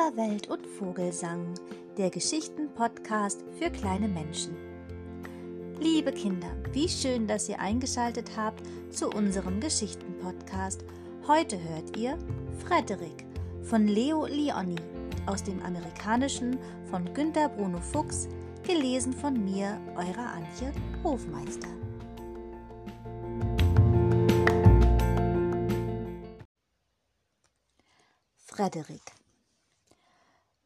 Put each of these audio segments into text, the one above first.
Zauberwelt und Vogelsang, der Geschichten-Podcast für kleine Menschen. Liebe Kinder, wie schön, dass ihr eingeschaltet habt zu unserem Geschichten-Podcast. Heute hört ihr Frederik von Leo Leoni aus dem Amerikanischen von Günter Bruno Fuchs, gelesen von mir, eurer Antje Hofmeister. Frederik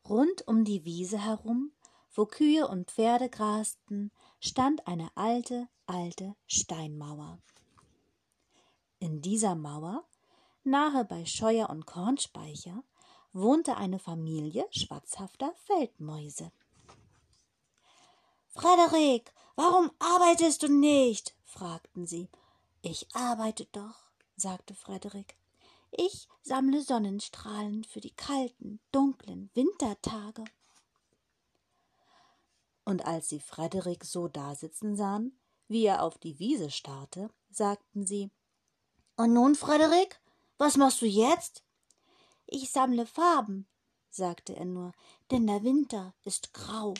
Rund um die Wiese herum, wo Kühe und Pferde grasten, stand eine alte, alte Steinmauer. In dieser Mauer, nahe bei Scheuer und Kornspeicher, wohnte eine Familie schwatzhafter Feldmäuse. Frederik, warum arbeitest du nicht? fragten sie. Ich arbeite doch, sagte Frederik. Ich sammle Sonnenstrahlen für die kalten, dunklen Wintertage. Und als sie Frederik so dasitzen sahen, wie er auf die Wiese starrte, sagten sie Und nun, Frederik, was machst du jetzt? Ich sammle Farben, sagte er nur, denn der Winter ist grau.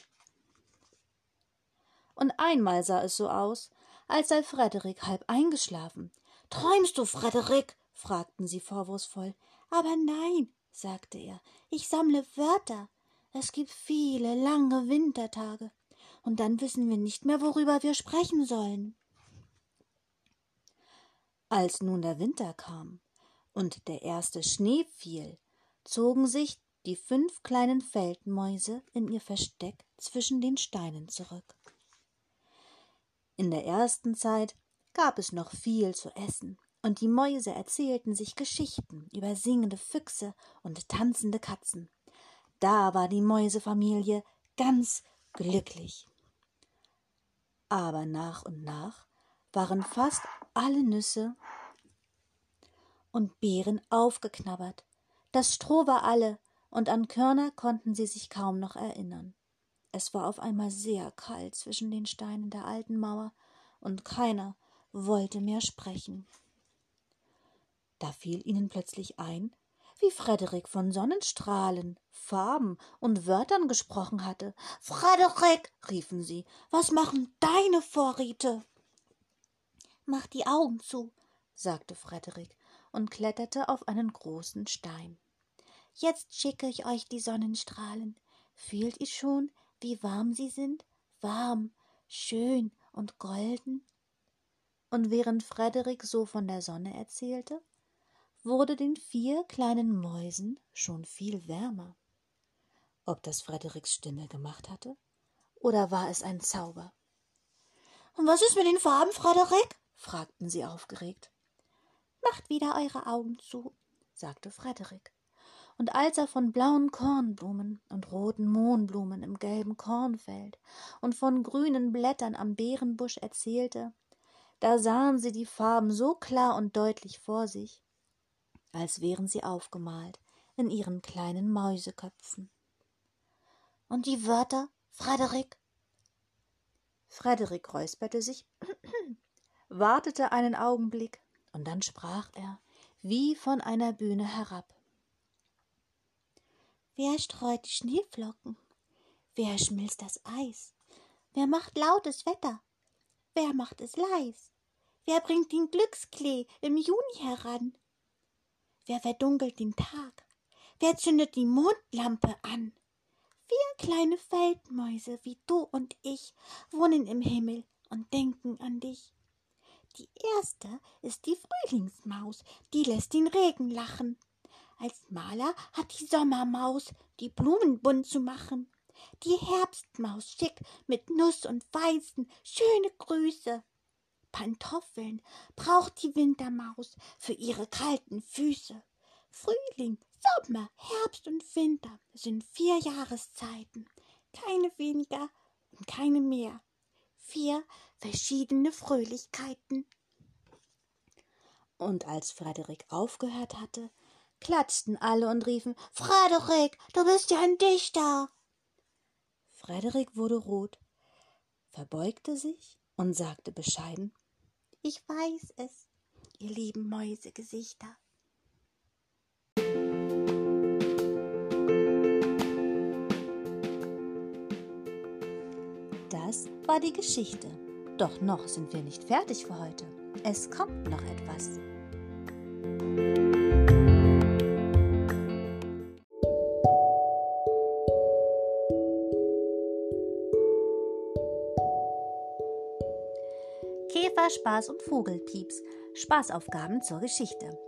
Und einmal sah es so aus, als sei Frederik halb eingeschlafen. Träumst du, Frederik? Fragten sie vorwurfsvoll. Aber nein, sagte er, ich sammle Wörter. Es gibt viele lange Wintertage, und dann wissen wir nicht mehr, worüber wir sprechen sollen. Als nun der Winter kam und der erste Schnee fiel, zogen sich die fünf kleinen Feldmäuse in ihr Versteck zwischen den Steinen zurück. In der ersten Zeit gab es noch viel zu essen, und die Mäuse erzählten sich Geschichten über singende Füchse und tanzende Katzen. Da war die Mäusefamilie ganz glücklich. Aber nach und nach waren fast alle Nüsse und Beeren aufgeknabbert. Das Stroh war alle, und an Körner konnten sie sich kaum noch erinnern. Es war auf einmal sehr kalt zwischen den Steinen der alten Mauer, und keiner wollte mehr sprechen. Da fiel ihnen plötzlich ein, wie Frederik von Sonnenstrahlen, Farben und Wörtern gesprochen hatte. Frederik, riefen sie, was machen deine Vorräte? Mach die Augen zu, sagte Frederik und kletterte auf einen großen Stein. Jetzt schicke ich euch die Sonnenstrahlen. Fühlt ihr schon, wie warm sie sind? Warm, schön und golden? Und während Frederik so von der Sonne erzählte, wurde den vier kleinen Mäusen schon viel wärmer. Ob das Frederiks Stimme gemacht hatte? Oder war es ein Zauber? Und was ist mit den Farben, Frederik? fragten sie aufgeregt. Macht wieder eure Augen zu, sagte Frederik. Und als er von blauen Kornblumen und roten Mohnblumen im gelben Kornfeld und von grünen Blättern am Beerenbusch erzählte, da sahen sie die Farben so klar und deutlich vor sich, als wären sie aufgemalt in ihren kleinen Mäuseköpfen. Und die Wörter, Frederik? Frederik räusperte sich, wartete einen Augenblick, und dann sprach er, wie von einer Bühne herab. Wer streut die Schneeflocken? Wer schmilzt das Eis? Wer macht lautes Wetter? Wer macht es leis? Wer bringt den Glücksklee im Juni heran? Wer verdunkelt den Tag? Wer zündet die Mondlampe an? Wir kleine Feldmäuse wie du und ich wohnen im Himmel und denken an dich. Die erste ist die Frühlingsmaus, die lässt den Regen lachen. Als Maler hat die Sommermaus die Blumen bunt zu machen. Die Herbstmaus schick mit Nuss und Weißen schöne Grüße. Pantoffeln braucht die Wintermaus für ihre kalten Füße. Frühling, Sommer, Herbst und Winter sind vier Jahreszeiten, keine weniger und keine mehr. Vier verschiedene Fröhlichkeiten. Und als Frederik aufgehört hatte, klatschten alle und riefen Frederik, du bist ja ein Dichter. Frederik wurde rot, verbeugte sich und sagte bescheiden ich weiß es, ihr lieben Mäusegesichter. Das war die Geschichte. Doch noch sind wir nicht fertig für heute. Es kommt noch etwas. Käfer, Spaß und Vogelpieps. Spaßaufgaben zur Geschichte.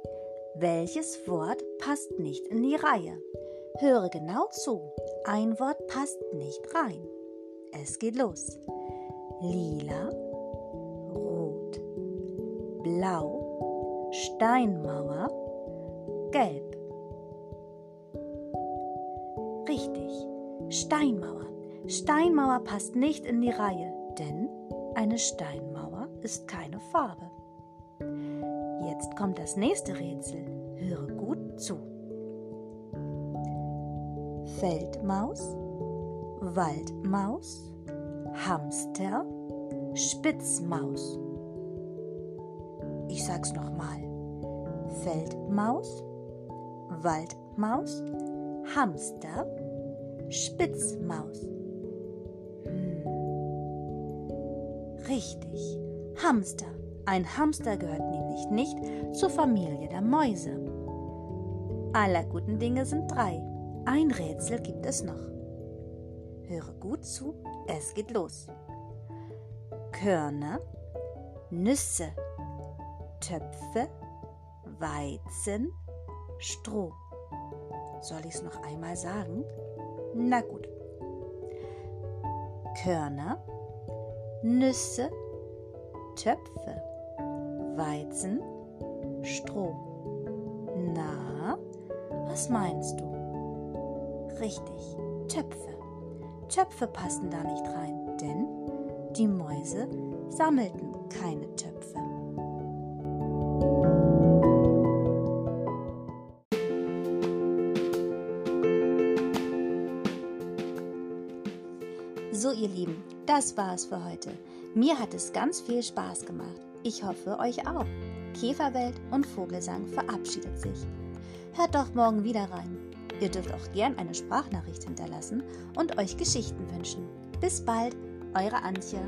Welches Wort passt nicht in die Reihe? Höre genau zu. Ein Wort passt nicht rein. Es geht los. Lila, rot, blau, Steinmauer, gelb. Richtig, Steinmauer. Steinmauer passt nicht in die Reihe, denn eine Steinmauer ist keine Farbe. Jetzt kommt das nächste Rätsel. Höre gut zu. Feldmaus, Waldmaus, Hamster, Spitzmaus. Ich sag's nochmal. Feldmaus, Waldmaus, Hamster, Spitzmaus. Hm. Richtig, Hamster. Ein Hamster gehört nämlich nicht zur Familie der Mäuse. Aller guten Dinge sind drei. Ein Rätsel gibt es noch. Höre gut zu, es geht los. Körner, Nüsse, Töpfe, Weizen, Stroh. Soll ich es noch einmal sagen? Na gut. Körner, Nüsse, Töpfe, Weizen, Stroh. Na, was meinst du? Richtig, Töpfe. Töpfe passen da nicht rein, denn die Mäuse sammelten keine Töpfe. So, ihr Lieben, das war's für heute. Mir hat es ganz viel Spaß gemacht. Ich hoffe, euch auch. Käferwelt und Vogelsang verabschiedet sich. Hört doch morgen wieder rein. Ihr dürft auch gern eine Sprachnachricht hinterlassen und euch Geschichten wünschen. Bis bald, eure Antje.